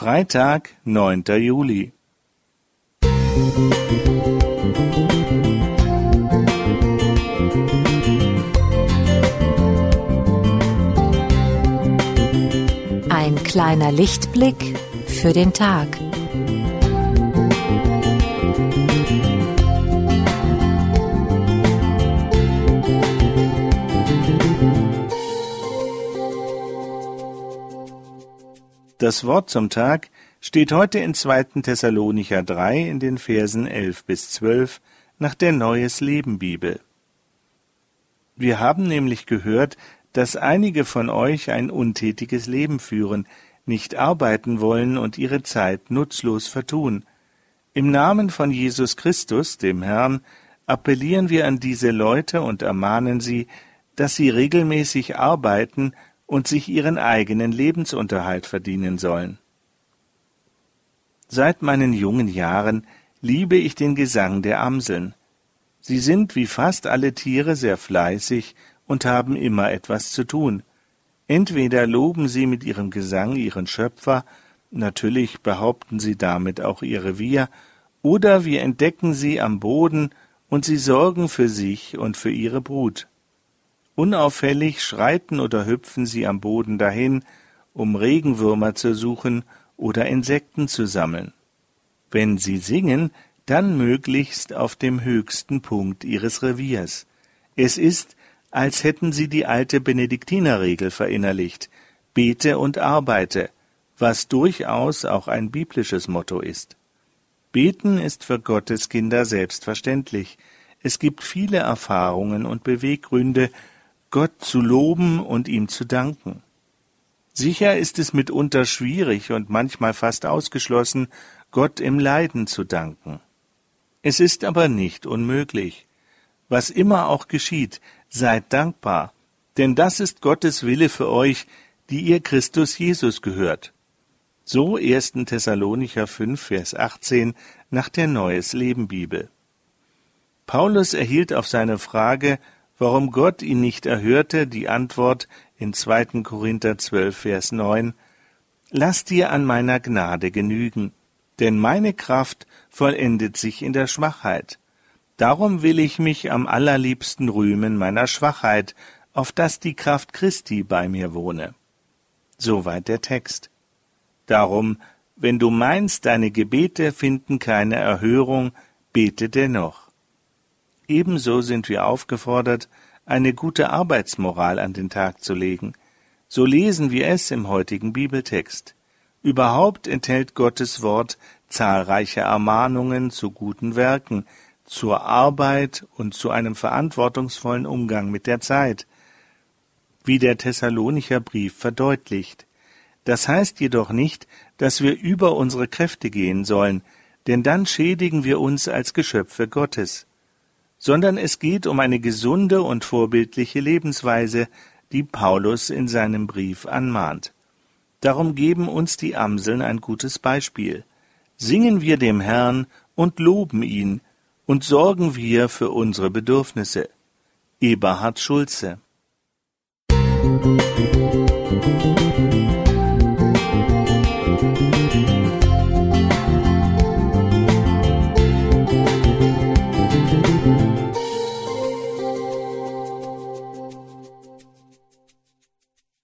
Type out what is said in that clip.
Freitag, 9. Juli. Ein kleiner Lichtblick für den Tag. Das Wort zum Tag steht heute in 2. Thessalonicher 3 in den Versen 11 bis 12 nach der Neues Leben Bibel. Wir haben nämlich gehört, dass einige von euch ein untätiges Leben führen, nicht arbeiten wollen und ihre Zeit nutzlos vertun. Im Namen von Jesus Christus, dem Herrn, appellieren wir an diese Leute und ermahnen sie, dass sie regelmäßig arbeiten und sich ihren eigenen Lebensunterhalt verdienen sollen. Seit meinen jungen Jahren liebe ich den Gesang der Amseln. Sie sind wie fast alle Tiere sehr fleißig und haben immer etwas zu tun. Entweder loben sie mit ihrem Gesang ihren Schöpfer, natürlich behaupten sie damit auch ihr Revier, oder wir entdecken sie am Boden und sie sorgen für sich und für ihre Brut. Unauffällig schreiten oder hüpfen sie am Boden dahin, um Regenwürmer zu suchen oder Insekten zu sammeln. Wenn sie singen, dann möglichst auf dem höchsten Punkt ihres Reviers. Es ist, als hätten sie die alte Benediktinerregel verinnerlicht, bete und arbeite, was durchaus auch ein biblisches Motto ist. Beten ist für Gottes Kinder selbstverständlich. Es gibt viele Erfahrungen und Beweggründe, Gott zu loben und ihm zu danken. Sicher ist es mitunter schwierig und manchmal fast ausgeschlossen, Gott im Leiden zu danken. Es ist aber nicht unmöglich. Was immer auch geschieht, seid dankbar, denn das ist Gottes Wille für euch, die ihr Christus Jesus gehört. So 1. Thessalonicher 5, Vers 18 nach der Neues Leben Bibel. Paulus erhielt auf seine Frage, warum Gott ihn nicht erhörte, die Antwort in 2. Korinther 12, Vers 9, Lass dir an meiner Gnade genügen, denn meine Kraft vollendet sich in der Schwachheit. Darum will ich mich am allerliebsten rühmen meiner Schwachheit, auf dass die Kraft Christi bei mir wohne. Soweit der Text. Darum, wenn du meinst, deine Gebete finden keine Erhörung, bete dennoch. Ebenso sind wir aufgefordert, eine gute Arbeitsmoral an den Tag zu legen. So lesen wir es im heutigen Bibeltext. Überhaupt enthält Gottes Wort zahlreiche Ermahnungen zu guten Werken, zur Arbeit und zu einem verantwortungsvollen Umgang mit der Zeit, wie der Thessalonicher Brief verdeutlicht. Das heißt jedoch nicht, dass wir über unsere Kräfte gehen sollen, denn dann schädigen wir uns als Geschöpfe Gottes sondern es geht um eine gesunde und vorbildliche Lebensweise, die Paulus in seinem Brief anmahnt. Darum geben uns die Amseln ein gutes Beispiel. Singen wir dem Herrn und loben ihn und sorgen wir für unsere Bedürfnisse. Eberhard Schulze